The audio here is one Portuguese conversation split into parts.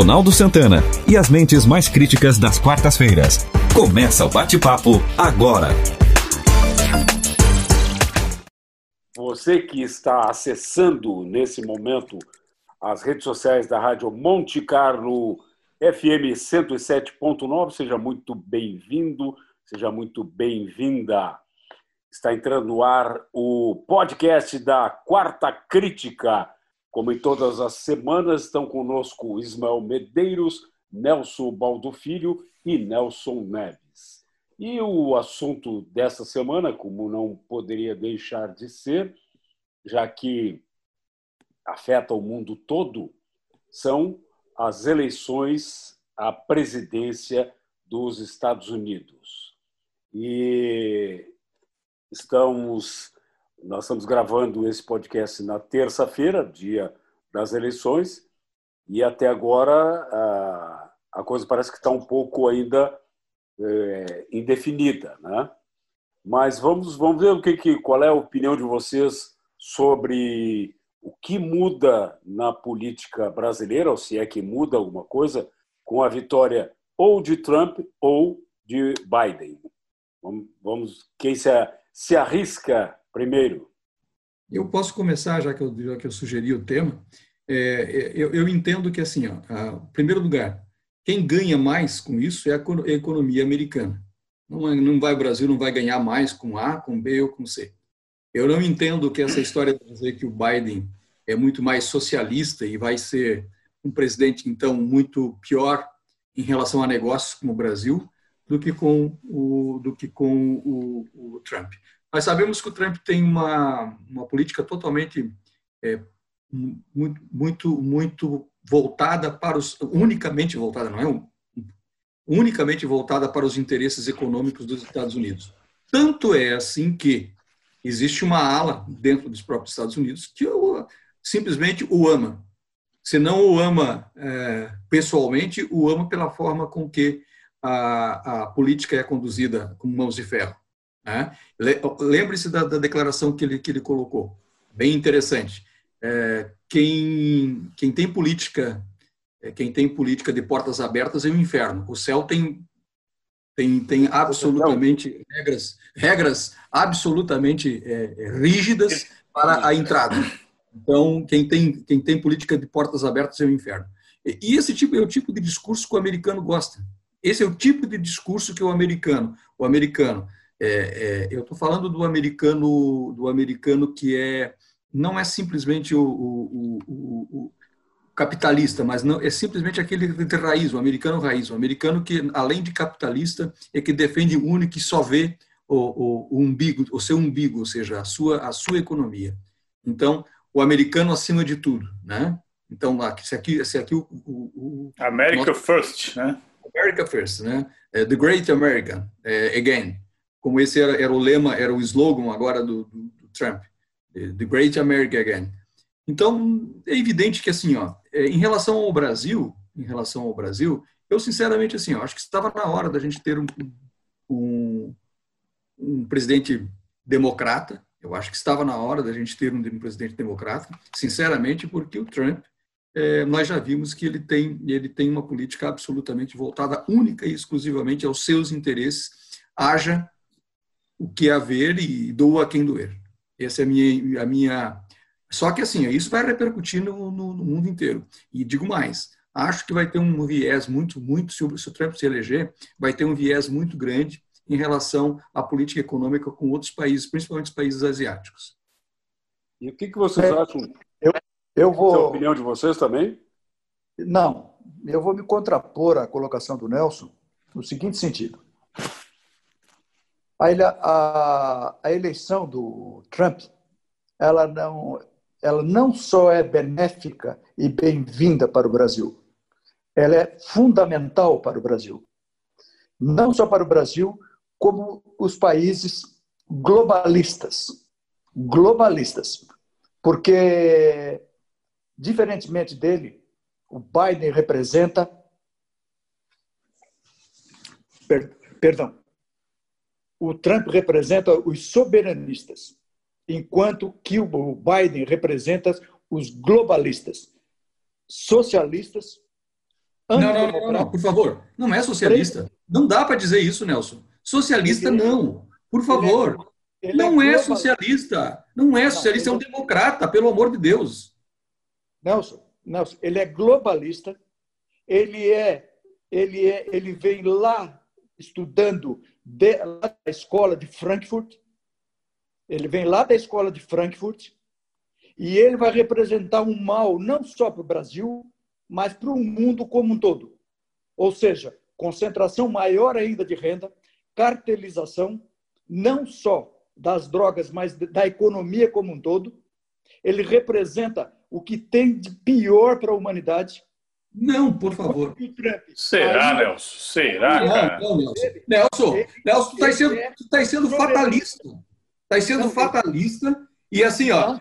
Ronaldo Santana e as mentes mais críticas das quartas-feiras. Começa o bate-papo agora. Você que está acessando nesse momento as redes sociais da Rádio Monte Carlo FM 107.9, seja muito bem-vindo, seja muito bem-vinda. Está entrando no ar o podcast da Quarta Crítica. Como em todas as semanas, estão conosco Ismael Medeiros, Nelson Baldo Filho e Nelson Neves. E o assunto dessa semana, como não poderia deixar de ser, já que afeta o mundo todo, são as eleições à presidência dos Estados Unidos. E Estamos, nós estamos gravando esse podcast na terça-feira, dia das eleições, e até agora a, coisa parece que está um pouco ainda é, indefinida, né? Mas vamos, vamos ver o que, que, qual é a opinião de vocês sobre o que muda na política brasileira, ou se é que muda alguma coisa, com a vitória ou de Trump ou de Biden. Vamos, vamos quem se, se arrisca primeiro? Eu posso começar, já que eu, já que eu sugeri o tema. É, eu, eu, entendo que, assim, ó, a, primeiro lugar, quem ganha mais com isso é a, a economia americana. Não, é, não vai o Brasil não vai ganhar mais com A, com B ou com C. Eu não entendo que essa história de dizer que o Biden é muito mais socialista e vai ser um presidente, então, muito pior em relação a negócios como o Brasil do que com o, do que com o, o Trump. Nós sabemos que o Trump tem uma, uma política totalmente é, muito, muito, muito voltada para os unicamente voltada, não é um, unicamente voltada para os interesses econômicos dos Estados Unidos. Tanto é assim que existe uma ala dentro dos próprios Estados Unidos que simplesmente o ama. Se não o ama é, pessoalmente, o ama pela forma com que a, a política é conduzida com mãos de ferro. Né? Lembre-se da, da, declaração que ele, que ele colocou, bem interessante. É, quem, quem tem política é, quem tem política de portas abertas é o inferno. O céu tem tem, tem absolutamente regras regras absolutamente é, é, rígidas para a entrada. Então quem tem quem tem política de portas abertas é o inferno. E esse tipo é o tipo de discurso que o americano gosta. Esse é o tipo de discurso que o americano, o americano, é, é, eu estou falando do americano, do americano que é não é simplesmente o, o, o, o capitalista, mas não é simplesmente aquele de raiz, o americano raiz, o americano que além de capitalista é que defende o único e só vê o, o, umbigo, o seu umbigo, ou seja, a sua a sua economia. Então, o americano acima de tudo, né? Então, se aqui, se aqui o, o, o America nosso, First, né? America First, né? É, The Great American é, Again, como esse era, era, o lema, era o slogan agora do, do, do, Trump, The Great America Again. Então é evidente que assim, ó, é, em relação ao Brasil, em relação ao Brasil, eu sinceramente assim, ó, acho que estava na hora da gente ter um, um, um presidente democrata. Eu acho que estava na hora da gente ter um presidente democrata, sinceramente, porque o Trump é, nós já vimos que ele tem, ele tem uma política absolutamente voltada única e exclusivamente aos seus interesses, haja o que haver e doa a quem doer. Essa é a minha, a minha. Só que assim, isso vai repercutir no, no, no mundo inteiro. E digo mais, acho que vai ter um viés muito, muito, se o Trump se eleger, vai ter um viés muito grande em relação à política econômica com outros países, principalmente os países asiáticos. E o que, que vocês é, acham? Eu, eu vou. a opinião de vocês também? Não, eu vou me contrapor à colocação do Nelson no seguinte sentido. A, a, a eleição do Trump, ela não, ela não só é benéfica e bem-vinda para o Brasil, ela é fundamental para o Brasil. Não só para o Brasil, como os países globalistas. Globalistas. Porque Diferentemente dele, o Biden representa. Per, perdão. O Trump representa os soberanistas, enquanto que o Biden representa os globalistas, socialistas Não, não, não, não, por favor. Não é socialista. Não dá para dizer isso, Nelson. Socialista, não. Por favor. não é, socialista. Não é socialista, é um democrata, pelo amor de Deus. Nelson, Nelson, ele é globalista. Ele é, ele é, ele vem lá estudando de, da escola de Frankfurt. Ele vem lá da escola de Frankfurt e ele vai representar um mal não só para o Brasil, mas para o mundo como um todo. Ou seja, concentração maior ainda de renda, cartelização, não só das drogas, mas da economia como um todo. Ele representa o que tem de pior para a humanidade. Não, por favor. Será, Aí, Nelson? Será, cara? Não, Nelson. Nelson, Nelson tu está sendo, tu tá sendo fatalista. Está sendo fatalista. E assim, ó,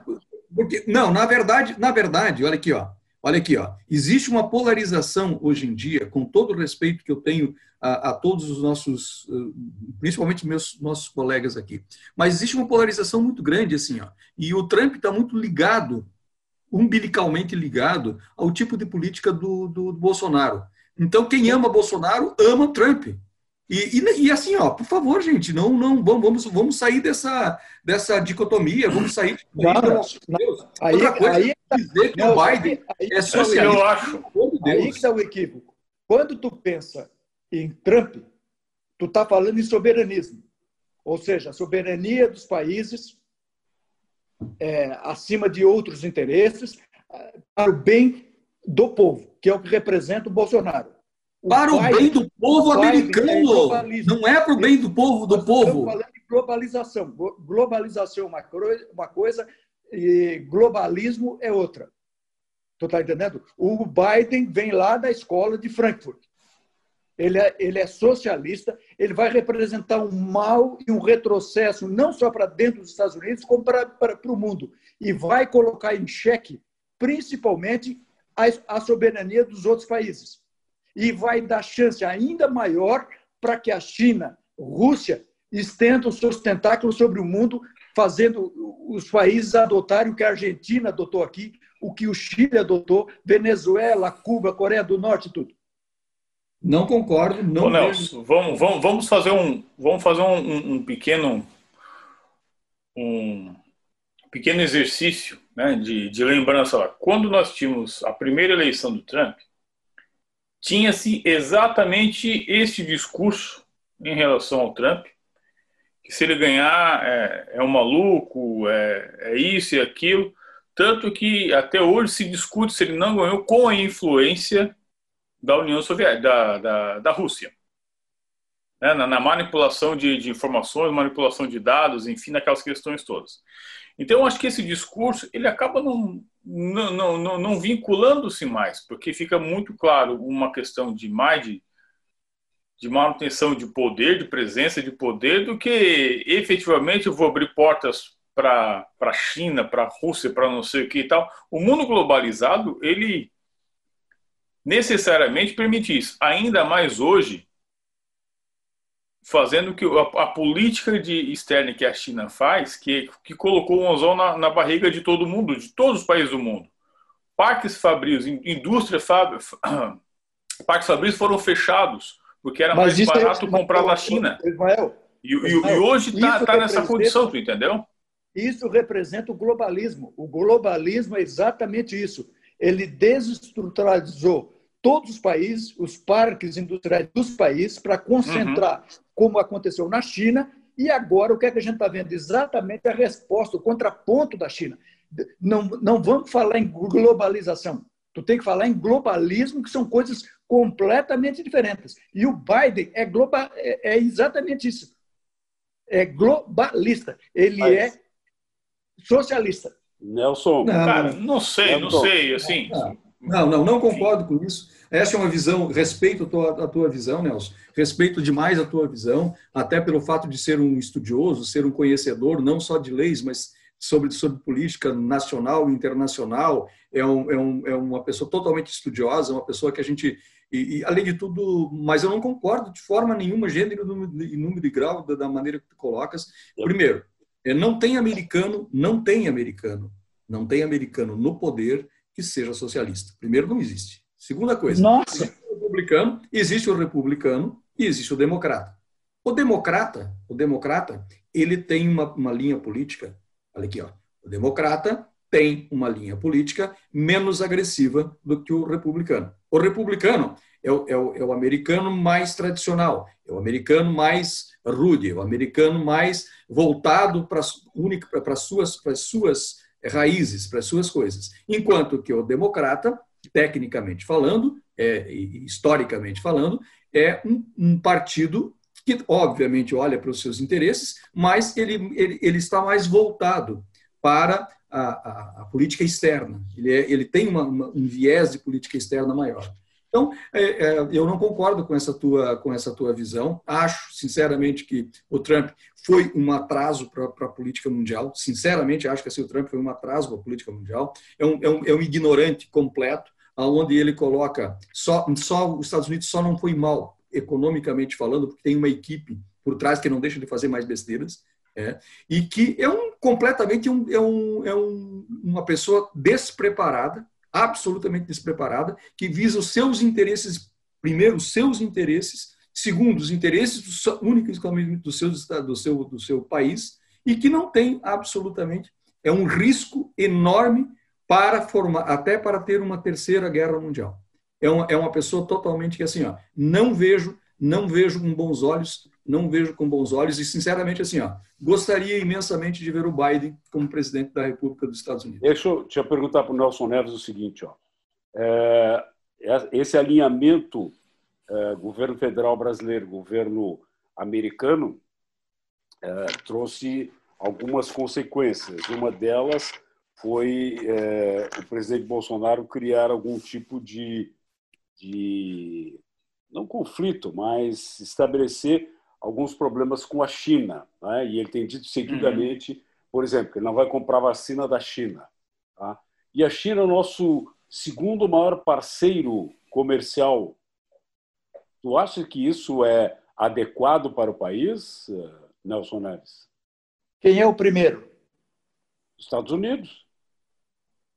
porque, não, na verdade, na verdade, olha aqui, ó. Olha aqui, ó. Existe uma polarização hoje em dia, com todo o respeito que eu tenho a, a todos os nossos, eh, principalmente meus nossos colegas aqui. Mas existe uma polarização muito grande, assim, ó. E o Trump está muito ligado, umbilicalmente ligado, ao tipo de política do, do, do Bolsonaro. Então, quem ama Bolsonaro ama o Trump. E, e, e, assim, ó, por favor, gente, não, não vamos, vamos sair dessa, dessa dicotomia, vamos sair de não, Deus. Aí, Outra coisa aí, é dizer que não, o Biden aí, é socialista. Eu acho. Aí que está o equívoco. Quando tu pensa em Trump, tu está falando em soberanismo, ou seja, a soberania dos países é, acima de outros interesses é, para o bem do povo, que é o que representa o Bolsonaro. Para o, bem do povo americano. É não é para o bem do povo do povo. Estamos falando de globalização. Globalização é uma, uma coisa e globalismo é outra. Tu está entendendo? O Biden vem lá da escola de Frankfurt. Ele é, ele é socialista, ele vai representar um mal e um retrocesso, não só para dentro dos Estados Unidos, como para, para, para o mundo. E vai colocar em xeque, principalmente, a, a soberania dos outros países e vai dar chance ainda maior para que a China, Rússia, estendam seus tentáculos sobre o mundo, fazendo os países adotarem o que a Argentina adotou aqui, o que o Chile adotou, Venezuela, Cuba, Coreia do Norte, tudo. Não concordo, não. Ô, Nelson, vamos, vamos, vamos fazer um, vamos fazer um, um pequeno, um pequeno exercício, né, de, de lembrança lá. Quando nós tínhamos a primeira eleição do Trump, tinha-se exatamente este discurso em relação ao Trump, que se ele ganhar é, é um maluco, é, é isso e aquilo, tanto que até hoje se discute se ele não ganhou com a influência da União Soviética, da, da, da Rússia. Né? Na, na, manipulação de, de, informações, manipulação de dados, enfim, naquelas questões todas. Então, eu acho que esse discurso ele acaba não, não, não, não, vinculando-se mais, porque fica muito claro uma questão de mais de, de manutenção de poder, de presença de poder, do que efetivamente eu vou abrir portas para a China, para a Rússia, para não sei o que e tal. O mundo globalizado, ele necessariamente permite isso. Ainda mais hoje, fazendo que a, a, política de externa que a China faz, que, que colocou o anzol na, na, barriga de todo mundo, de todos os países do mundo. Parques fabrios, indústria fab, parques fabrios foram fechados porque era Mas mais é barato é, comprar na China. Ismael, e, Ismael, e, hoje está tá nessa condição, tu entendeu? Isso representa o globalismo. O globalismo é exatamente isso. Ele desestruturalizou todos os países, os parques industriais dos países, para concentrar, uhum. como aconteceu na China, e agora o que, é que a gente está vendo? Exatamente a resposta, o contraponto da China. Não, não vamos falar em globalização, tu tem que falar em globalismo, que são coisas completamente diferentes. E o Biden é, global, é, é exatamente isso. É globalista. Ele Mas... é socialista. Nelson, não, cara, não sei, Nelson. não sei, assim. Não. Não, não, concordo com isso. Essa é uma visão, respeito a tua, a tua visão, Nelson, respeito demais a tua visão, até pelo fato de ser um estudioso, ser um conhecedor, não só de leis, mas sobre, sobre política nacional e internacional. É, um, é, um, é uma pessoa totalmente estudiosa, uma pessoa que a gente. E, e, além de tudo, mas eu não concordo de forma nenhuma, gênero e número de grau, da, da maneira que tu colocas. Primeiro, não tem americano, não tem americano, não tem americano no poder que seja socialista. Primeiro, não existe. Segunda coisa. Nossa! republicano, existe o republicano e existe o democrata. O democrata, o democrata, ele tem uma, uma linha política. Olha aqui, ó. O democrata tem uma linha política menos agressiva do que o republicano. O republicano é o, é o, é o americano mais tradicional, é o americano mais rude, é o americano mais voltado para as suas, para suas raízes, para as suas coisas. Enquanto que o democrata, tecnicamente falando, é, historicamente falando, é um, um partido que, obviamente, olha para os seus interesses, mas ele, ele, ele está mais voltado para a, a, a política externa. Ele, é, ele tem uma, uma, um viés de política externa maior. Então, é, é, eu não concordo com essa, tua, com essa tua visão. Acho, sinceramente, que o Trump foi um atraso para a política mundial. Sinceramente, acho que assim, o Trump foi um atraso para a política mundial. É um, é um, é um ignorante completo, onde ele coloca só, só os Estados Unidos só não foi mal economicamente falando, porque tem uma equipe por trás que não deixa de fazer mais besteiras. É, e que é um completamente um, é, um, é um, uma pessoa despreparada, absolutamente despreparada, que visa os seus interesses, primeiro, os seus interesses, segundo, os interesses do, únicos do seu, do, seu, do seu país, e que não tem absolutamente, é um risco enorme para formar, até para ter uma terceira guerra mundial. É uma, é uma pessoa totalmente que, assim, ó, não vejo, não vejo com bons olhos, não vejo com bons olhos, e sinceramente, assim, ó, gostaria imensamente de ver o Biden como presidente da República dos Estados Unidos. Deixa eu te perguntar para o Nelson Neves o seguinte: ó. É, esse alinhamento é, governo federal brasileiro, governo americano, é, trouxe algumas consequências. Uma delas foi é, o presidente Bolsonaro criar algum tipo de, de não conflito, mas estabelecer alguns problemas com a China. Né? E ele tem dito seguidamente, uhum. por exemplo, que ele não vai comprar vacina da China. Tá? E a China é o nosso segundo maior parceiro comercial. Tu acha que isso é adequado para o país, Nelson Neves? Quem é o primeiro? Estados Unidos.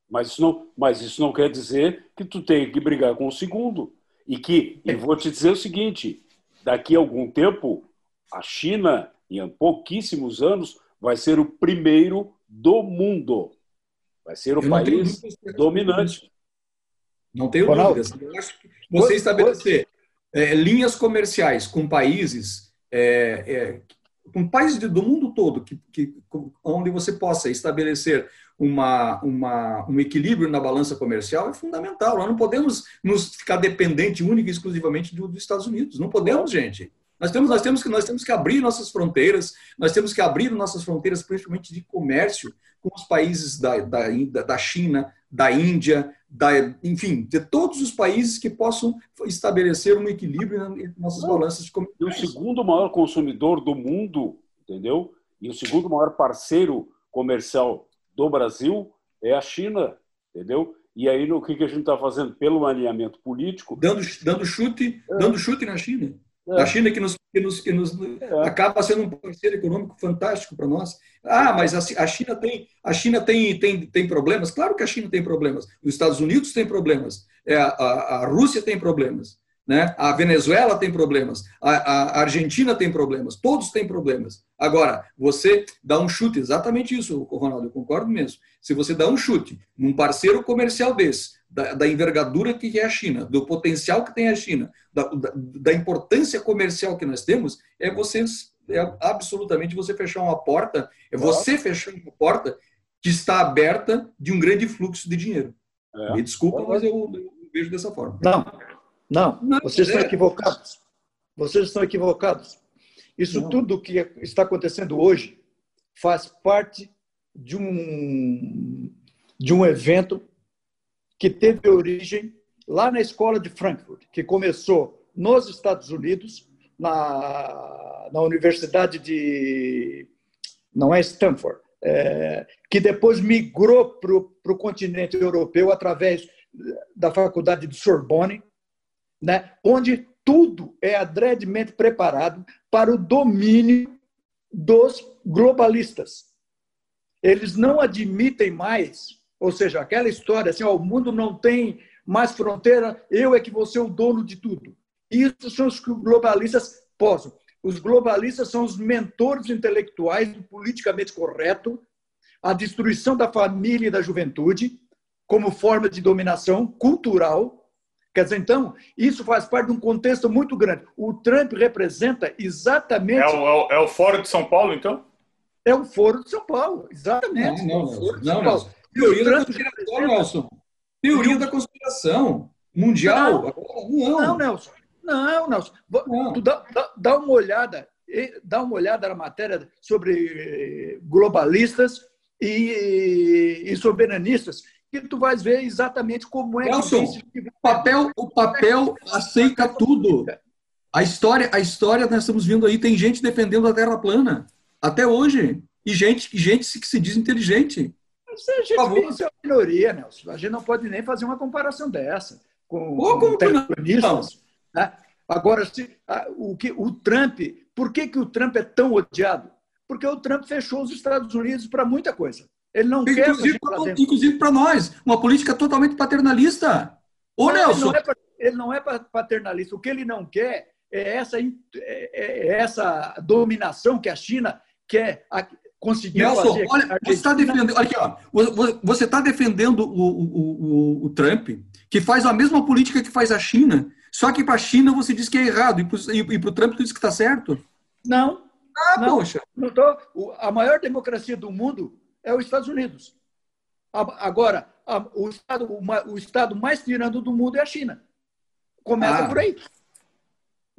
Mas isso não, mas isso não quer dizer que tu tem que brigar com o segundo. E que, e vou te dizer o seguinte, daqui a algum tempo a China, em pouquíssimos anos, vai ser o primeiro do mundo. Vai ser o país dominante. Não tenho Ronaldo. dúvidas. Eu acho que você estabelecer é, linhas comerciais com países, é, é, com países do mundo todo, que, que, onde você possa estabelecer uma, uma, um equilíbrio na balança comercial é fundamental. Nós não podemos nos ficar dependente única e exclusivamente do, dos Estados Unidos. Não podemos, gente. Nós temos, nós, temos que, nós temos que abrir nossas fronteiras, nós temos que abrir nossas fronteiras, principalmente de comércio, com os países da, da, da China, da Índia, da, enfim, de todos os países que possam estabelecer um equilíbrio entre nossas balanças de comércio. E o segundo maior consumidor do mundo, entendeu? E o segundo maior parceiro comercial do Brasil é a China, entendeu? E aí, o que a gente está fazendo? Pelo alinhamento político. Dando, dando chute, é. dando chute na China. É. A China que nos, que nos, que nos é. acaba sendo um parceiro econômico fantástico para nós. Ah, mas a, a, China tem a China tem, tem, tem problemas. Claro que a China tem problemas. Os Estados Unidos têm problemas. É, a, a, Rússia tem problemas. Né? A Venezuela tem problemas. A, a, Argentina tem problemas. Todos têm problemas. Agora, você dá um chute, exatamente isso, Ronaldo, eu concordo mesmo. Se você dá um chute num parceiro comercial desse, da, da, envergadura que é a China, do potencial que tem a China, da, da, da importância comercial que nós temos, é você é absolutamente você fechar uma porta, é você fechar uma porta que está aberta de um grande fluxo de dinheiro. É. Me desculpa, mas eu, eu, vejo dessa forma. Não, não, não vocês é. estão equivocados. Vocês estão equivocados. Isso não. tudo que está acontecendo hoje faz parte de um de um evento que teve origem lá na escola de Frankfurt, que começou nos Estados Unidos, na, na Universidade de. Não é Stanford, é, que depois migrou para o continente europeu através da Faculdade de Sorbonne, né, onde tudo é adredemente preparado para o domínio dos globalistas. Eles não admitem mais ou seja, aquela história assim, ó, o mundo não tem mais fronteira, eu é que vou ser o dono de tudo. Isso são os que os globalistas posam. Os globalistas são os mentores intelectuais do politicamente correto, a destruição da família e da juventude como forma de dominação cultural. Quer dizer, então, isso faz parte de um contexto muito grande. O Trump representa exatamente. É o, é o, é o Fórum de São Paulo, então? É o Foro de São Paulo, exatamente. Não, não, não. não, não. Teoria da conspiração, Nelson. Teoria da conspiração mundial. Não, não Nelson. Não, Nelson. Não. Tu dá, dá, dá uma olhada, dá uma olhada na matéria sobre globalistas e, e soberanistas, que tu vais ver exatamente como é Nelson, que o papel, o papel aceita tudo. A história, a história nós estamos vendo aí, tem gente defendendo a Terra plana até hoje e gente, gente que se diz inteligente. Isso é, é uma minoria, Nelson. A gente não pode nem fazer uma comparação dessa com, Pô, com terraplanistas. Né? Agora, se, o, que, o Trump, por que, que o Trump é tão odiado? Porque o Trump fechou os Estados Unidos para muita coisa. Ele não inclusive quer. inclusive para nós, uma política totalmente paternalista. Ô, não, Nelson. Ele não, é, é paternalista. O que ele não quer é essa, é, é essa dominação que a China quer conseguir Nelson, fazer. Olha, você está defendendo, olha aqui, ó, você está defendendo o, o, o, o, Trump, que faz a mesma política que faz a China, só que para a China você diz que é errado, e para o Trump você diz que está certo? Não. Ah, não, poxa. Não tô, a maior democracia do mundo é os Estados Unidos. Agora, o estado, o estado mais tirando do mundo é a China. Começa ah. por aí.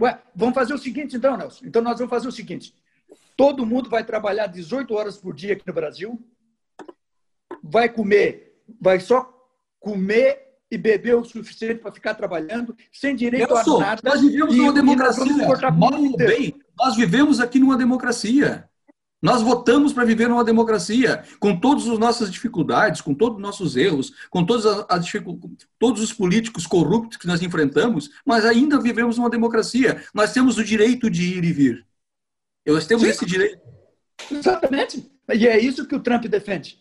Ué, vamos fazer o seguinte, então, Nelson. Então, nós vamos fazer o seguinte: todo mundo vai trabalhar 18 horas por dia aqui no Brasil, vai comer, vai só comer e beber o suficiente para ficar trabalhando, sem direito Nelson, a nada. Nós vivemos e, numa democracia. Nós, bem, nós vivemos aqui numa democracia. Nós votamos para viver numa democracia, com todas as nossas dificuldades, com todos os nossos erros, com todas as, as todos os políticos corruptos que nós enfrentamos, mas ainda vivemos numa democracia. Nós temos o direito de ir e vir. Nós temos Sim. esse direito. Exatamente. E é isso que o Trump defende.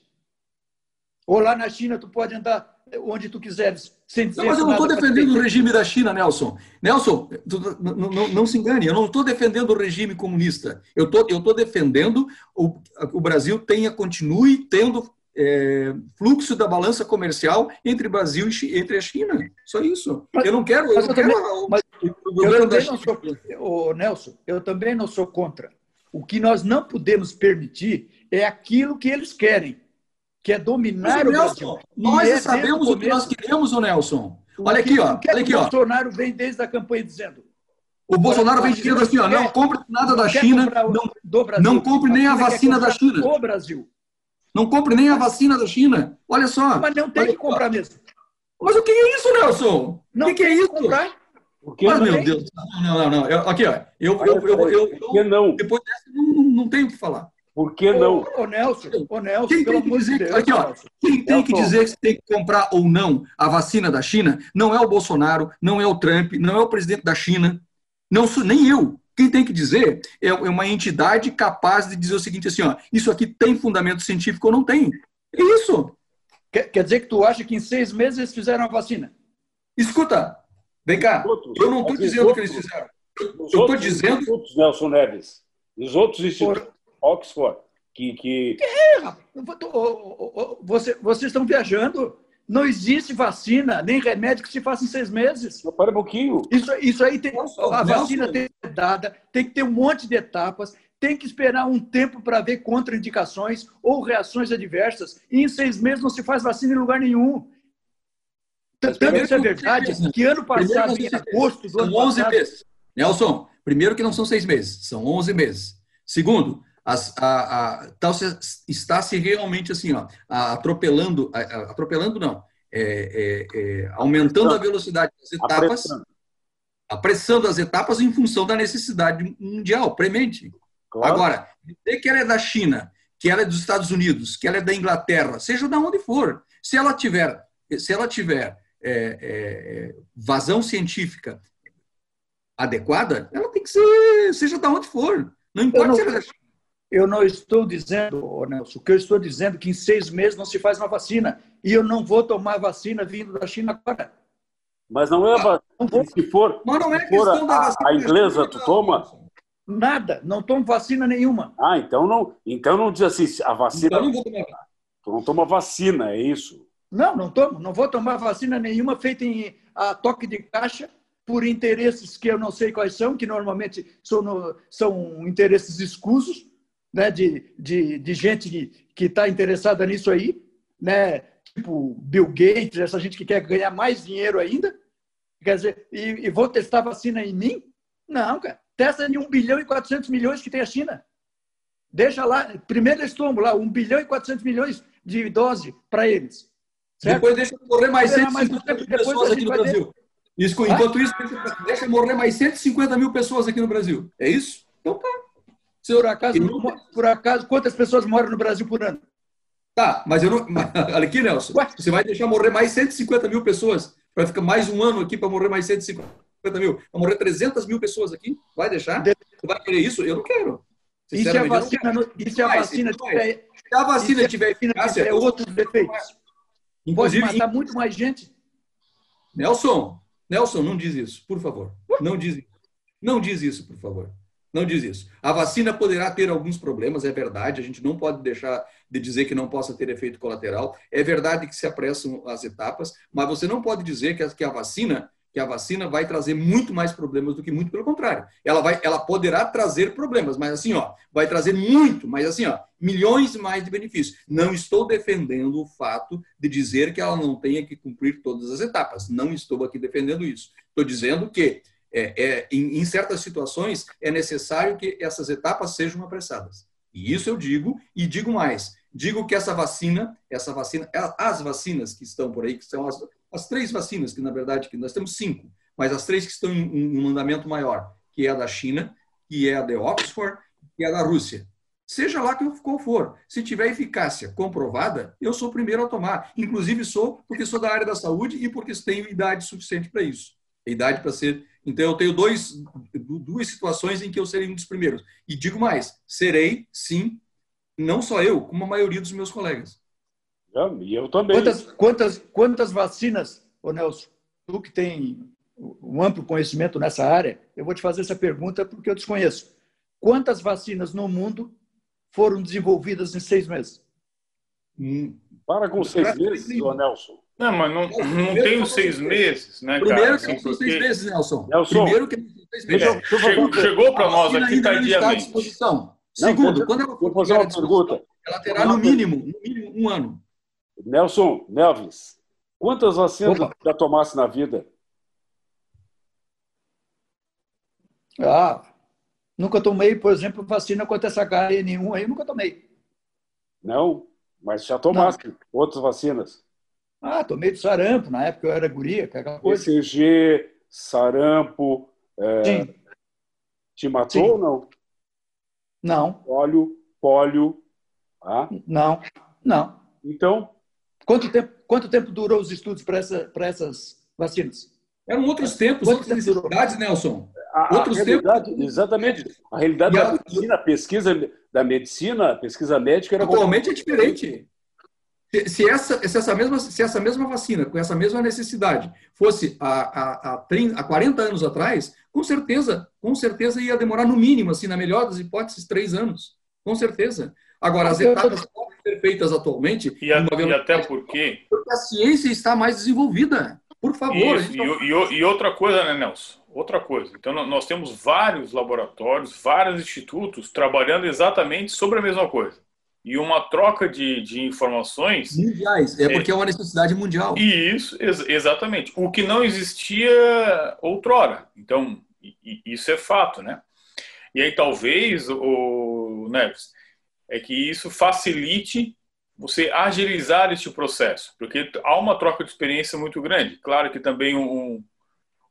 Ou lá na China, tu pode andar onde tu quiseres. Sem não, mas eu não estou defendendo o regime da China, Nelson. Nelson, tu, não, não, não, se engane, eu não estou defendendo o regime comunista. Eu tô, estou defendendo o, o Brasil tenha, continue tendo é, fluxo da balança comercial entre Brasil e entre a China. Só isso. Mas, eu não quero. Eu, não quero eu também não sou, oh, Nelson, eu também não sou contra. O que nós não podemos permitir é aquilo que eles querem que é dominar Mas, o Nelson, Brasil. Nós é sabemos o que nós queremos, o Nelson. Olha aqui, ó. Olha aqui, ó. O Bolsonaro vem desde a campanha dizendo. O Bolsonaro vem dizendo assim, ó, não compre nada da China, não, não compre nem a vacina da China. O Brasil. Não compre nem a vacina da China. Olha só. Mas não tem que comprar mesmo. Mas o que é isso, Nelson? Não o que, é isso? Comprar. Mas, meu Deus. Não, não, não. Eu, aqui, ó. Eu, eu, eu, eu, eu, não? Depois dessa, não, não tenho o que falar. Por que não? Ô, ô Nelson, ô Nelson, quem tem que dizer, Deus, aqui, ó, quem tem que dizer que você tem que comprar ou não a vacina da China não é o Bolsonaro, não é o Trump, não é o presidente da China, não sou, nem eu. Quem tem que dizer é, é uma entidade capaz de dizer o seguinte assim, ó, isso aqui tem fundamento científico ou não tem. É isso. Quer, quer dizer que tu acha que em seis meses eles fizeram a vacina? Escuta, vem cá, eu não estou dizendo que eles fizeram. Eu estou dizendo... Nelson Neves, os outros institutos Oxford, que. que... É, você, vocês estão viajando. Não existe vacina, nem remédio que se faça em seis meses. Para um pouquinho. Isso, isso aí tem. A vacina tem que ser dada, tem que ter um monte de etapas, tem que esperar um tempo para ver contraindicações ou reações adversas. E em seis meses não se faz vacina em lugar nenhum. Tanto isso é verdade que ano passado, em agosto do ano 11 passado... meses. Nelson, primeiro que não são seis meses, são 11 meses. Segundo, as, a, a, tal se, está se realmente assim, ó, atropelando, atropelando não, é, é, é, aumentando a velocidade das etapas, apressando as etapas em função da necessidade mundial, premente. Claro. Agora, dizer que ela é da China, que ela é dos Estados Unidos, que ela é da Inglaterra, seja de onde for, se ela tiver, se ela tiver é, é, vazão científica adequada, ela tem que ser, seja de onde for. Não importa não, se ela é da China. Eu não estou dizendo, Nelson, o que eu estou dizendo é que em seis meses não se faz uma vacina. E eu não vou tomar vacina vindo da China agora. Mas não é a vacina. Se for, Mas não é se for questão da a, vacina. a inglesa, tu toma? Nada, não tomo vacina nenhuma. Ah, então não, então não diz assim, a vacina. Então, eu não vou tomar. Tu não toma vacina, é isso? Não, não tomo, não vou tomar vacina nenhuma feita em a toque de caixa por interesses que eu não sei quais são, que normalmente são, no- são interesses escusos, né, de, de, de gente que está interessada nisso aí, né, tipo Bill Gates, essa gente que quer ganhar mais dinheiro ainda. Quer dizer, e, e vou testar vacina em mim? Não, cara. Testa em 1 bilhão e 400 milhões que tem a China. Deixa lá, primeiro estômago lá, 1 bilhão e 400 milhões de dose para eles. Certo? Depois deixa morrer mais Vai dar 150 mais mil pessoas aqui no Brasil. Isso, enquanto isso, deixa morrer mais 150 mil pessoas aqui no Brasil. É isso? Então tá. Se eu- Por acaso, não- por acaso, quantas pessoas moram no Brasil por ano? Tá, mas eu não. Olha aqui, Nelson. Ué? Você vai deixar morrer mais 150 mil pessoas. Vai ficar mais um ano aqui para morrer mais 150 mil. Vai morrer 300 mil pessoas aqui? Vai deixar? De- Você vai querer isso? Eu não quero. E se a vacina, não- e se a vacina tiver, Se a vacina tiver eficácia, tiver outros defeitos? Pode inclusive, matar muito mais gente. Nelson, Nelson, não diz isso, por favor. Não diz isso. Não diz isso, por favor. Não diz isso. A vacina poderá ter alguns problemas, é verdade. A gente não pode deixar de dizer que não possa ter efeito colateral. É verdade que se apressam as etapas, mas você não pode dizer que a, que a vacina que a vacina vai trazer muito mais problemas do que muito pelo contrário. Ela vai, ela poderá trazer problemas, mas assim, ó, vai trazer muito, mas assim, ó, milhões mais de benefícios. Não estou defendendo o fato de dizer que ela não tenha que cumprir todas as etapas. Não estou aqui defendendo isso. Estou dizendo que é, é, em, em certas situações é necessário que essas etapas sejam apressadas. E isso eu digo e digo mais. Digo que essa vacina, essa vacina, as vacinas que estão por aí, que são as, as três vacinas, que na verdade que nós temos cinco, mas as três que estão em, um andamento maior, que é a da China, que é a de Oxford, que é a da Rússia. Seja lá qual for, se tiver eficácia comprovada, eu sou o primeiro a tomar. Inclusive sou porque sou da área da saúde e porque tenho idade suficiente para isso. Idade para ser. Então eu tenho dois, duas situações em que eu serei um dos primeiros. E digo mais, serei sim, não só eu, como a maioria dos meus colegas. E eu também. Quantas, quantas, quantas vacinas, ô Nelson, tu que tem um amplo conhecimento nessa área, eu vou te fazer essa pergunta porque eu desconheço. Quantas vacinas no mundo foram desenvolvidas em seis meses? Hum. Para com seis meses, ô Nelson. Não, mas não, não tenho seis meses, né, cara? Primeiro Assim, que são porque seis meses, Nelson. Nelson, Primeiro que são seis meses. eu- eu fazer chegou, chegou para nós aqui não tardiamente. Segundo, deixa- quando ela Vou fazer uma pergunta. ela terá no mínimo, no mínimo um ano. Nelson, Nelvis, quantas vacinas Opa. já tomasse na vida? Ah, nunca tomei, por exemplo, vacina contra essa HN1 aí, nunca tomei. Não, mas já tomasse outras vacinas. Ah, tomei do sarampo, na época eu era guria, é aquela coisa. BCG, sarampo, é, Sim, te matou Sim. ou não? não, Pólio, pólio. Ah, não, não. então, Quanto tempo, quanto tempo durou os estudos para essa, para essas vacinas? Eram outros tempos, Quanto outras tempo durou? necessidades, Nelson. a, a Outros realidade, exatamente, a realidade E da a- medicina, a pesquisa da medicina, a pesquisa médica era Atualmente é diferente. Se, se essa, se, essa mesma, se essa mesma vacina, com essa mesma necessidade, fosse há, há, há, 30, há 40 anos atrás, com certeza, com certeza ia demorar no mínimo, assim, na melhor das hipóteses, três anos. Com certeza. Agora, as Eu tô- etapas podem ser feitas atualmente, E, a- e até porque. porque a ciência está mais desenvolvida. Por favor. Isso, e, não- e o- e outra coisa, né, Nelson? Outra coisa. Então, nó- nós temos vários laboratórios, vários institutos trabalhando exatamente sobre a mesma coisa. E uma troca de, de informações. Mundiais. É porque é uma necessidade mundial. E isso, ex- exatamente. O que não existia outrora. Então, isso é fato, né? E aí, talvez, o Neves, é que isso facilite você agilizar este processo, porque há uma troca de experiência muito grande. Claro que também um,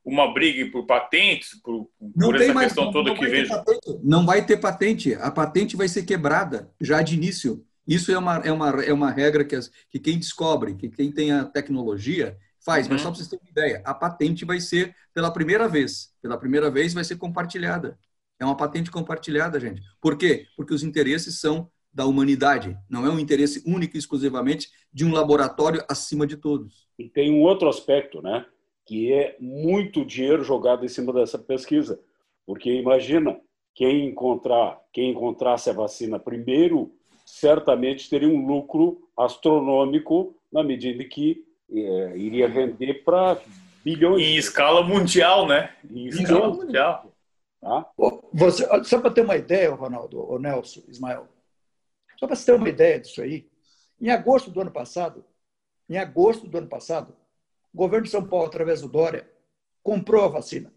uma briga por patentes, por, por essa questão toda não que vai ter vejo. patente. Não vai ter patente. A patente vai ser quebrada já de início. Isso é uma, é uma, é uma regra que, as, que quem descobre, que quem tem a tecnologia faz. Mas Uhum. só para vocês terem uma ideia, a patente vai ser pela primeira vez. Pela primeira vez vai ser compartilhada. É uma patente compartilhada, gente. Por quê? Porque os interesses são da humanidade. Não é um interesse único e exclusivamente de um laboratório acima de todos. E tem um outro aspecto, né? que é muito dinheiro jogado em cima dessa pesquisa. Porque imagina, quem encontrar, quem encontrasse a vacina primeiro, certamente teria um lucro astronômico na medida que é, iria vender para bilhões. Em escala mundial, né? Em escala mundial. Tá? Você, só para ter uma ideia, Ronaldo, o Nelson, Ismael, só para você ter uma ideia disso aí, em agosto do ano passado, em agosto do ano passado, o governo de São Paulo, através do Dória, comprou a vacina.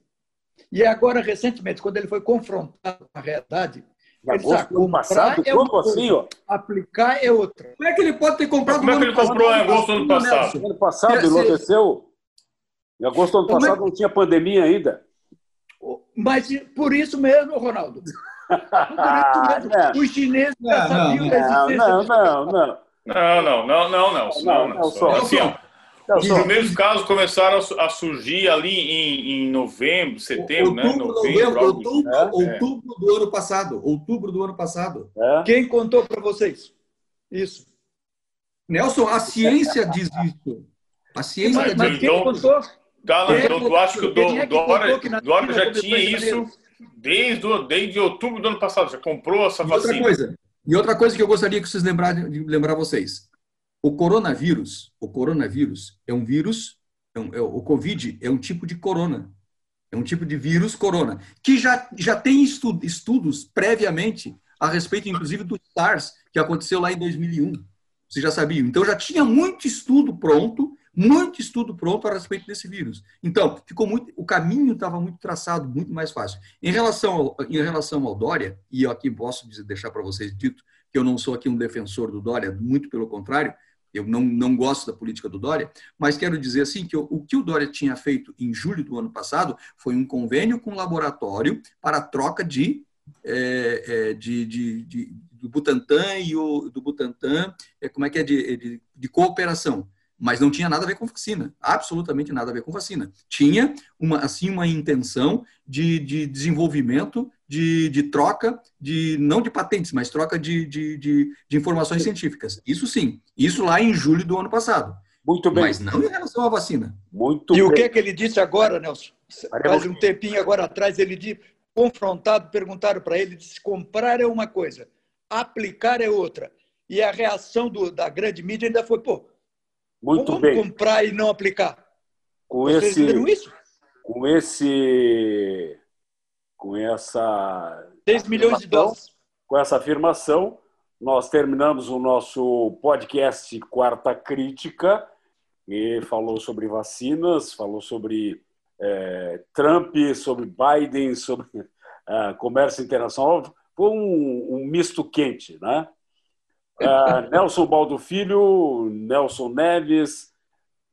E agora, recentemente, quando ele foi confrontado com a realidade, em agosto do ano passado, é como assim, ó? Aplicar é outra. Como é que ele pode ter comprado Como é que ele comprou em agosto do ano passado? No ano passado enlouqueceu. Em agosto do ano é passado não tinha pandemia ainda. Mas por isso mesmo, Ronaldo. Por isso mesmo. Os chineses já sabiam da existência. Não, não, não. Não, não, não, não, não. Não, não. Só. Assim, ó, os primeiros casos começaram a surgir ali em, em novembro, setembro, outubro, né? Novembro, outubro, é, outubro do ano passado. Outubro do ano passado. É. Quem contou para vocês? Isso. Nelson, a ciência diz isso. A ciência mas, mas quem contou? Tá, então tu acha que o Dória, Dória já tinha isso desde, desde outubro do ano passado, já comprou essa e vacina. Outra coisa, e outra coisa que eu gostaria que vocês lembrarem, de lembrar vocês. O coronavírus, o coronavírus é um vírus, é um, é, o Covid é um tipo de corona. É um tipo de vírus corona, que já, já tem estudo, estudos previamente a respeito, inclusive, do SARS, que aconteceu lá em 2001. Vocês já sabiam. Então, já tinha muito estudo pronto muito estudo pronto a respeito desse vírus. Então, ficou muito, o caminho estava muito traçado, muito mais fácil. Em relação ao, em relação ao Dória, e eu aqui posso deixar para vocês dito que eu não sou aqui um defensor do Dória, muito pelo contrário, eu não, não gosto da política do Dória, mas quero dizer assim que o, o que o Dória tinha feito em julho do ano passado foi um convênio com o laboratório para troca de, é, é, de, de, de, do Butantan e o do Butantan, é, como é que é de, de, de cooperação mas não tinha nada a ver com vacina, absolutamente nada a ver com vacina. Tinha uma assim uma intenção de, de desenvolvimento, de, de troca, de não de patentes, mas troca de, de, de, de informações científicas. Isso sim, isso lá em julho do ano passado. Muito bem. Mas não em relação à vacina. Muito e bem. o que é que ele disse agora, Nelson? Faz um tempinho agora atrás, ele disse, confrontado, perguntaram para ele, disse, comprar é uma coisa, aplicar é outra. E a reação do, da grande mídia ainda foi, pô, muito Como bem. comprar e não aplicar? Com Vocês esse, viram isso? Com esse, com essa 6 milhões de dólares. Com essa afirmação, nós terminamos o nosso podcast Quarta Crítica e falou sobre vacinas, falou sobre é, Trump, sobre Biden, sobre é, comércio internacional. Foi um, um misto quente, né? Uh, Nelson Baldo Filho, Nelson Neves,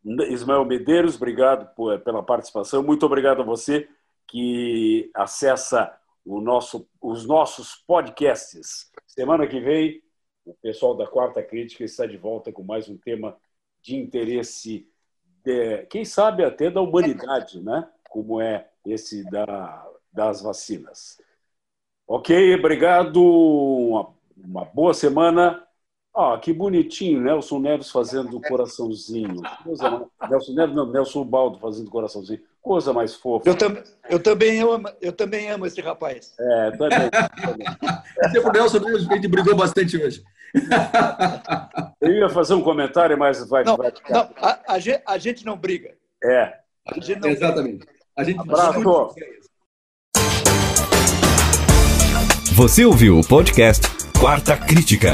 Ismael Medeiros, obrigado por, pela participação. Muito obrigado a você que acessa nosso, os nossos podcasts. Semana que vem, o pessoal da Quarta Crítica está de volta com mais um tema de interesse, de, quem sabe até da humanidade, né? como é esse da, das vacinas. Ok, obrigado, uma, uma boa semana ah, que bonitinho, Nelson Neves fazendo coraçãozinho. Coisa, Nelson Neves, não, Nelson Baldo fazendo coraçãozinho. Coisa mais fofa. Eu, tam, eu, também, amo, eu também amo esse rapaz. É, também. também. o Nelson Neves, a gente brigou bastante hoje. Eu ia fazer um comentário, mas vai, não, vai ficar. Não, a, a, gente, a, gente, não briga. É. A gente não Exatamente. A gente Abraço. Você ouviu o podcast Quarta Crítica.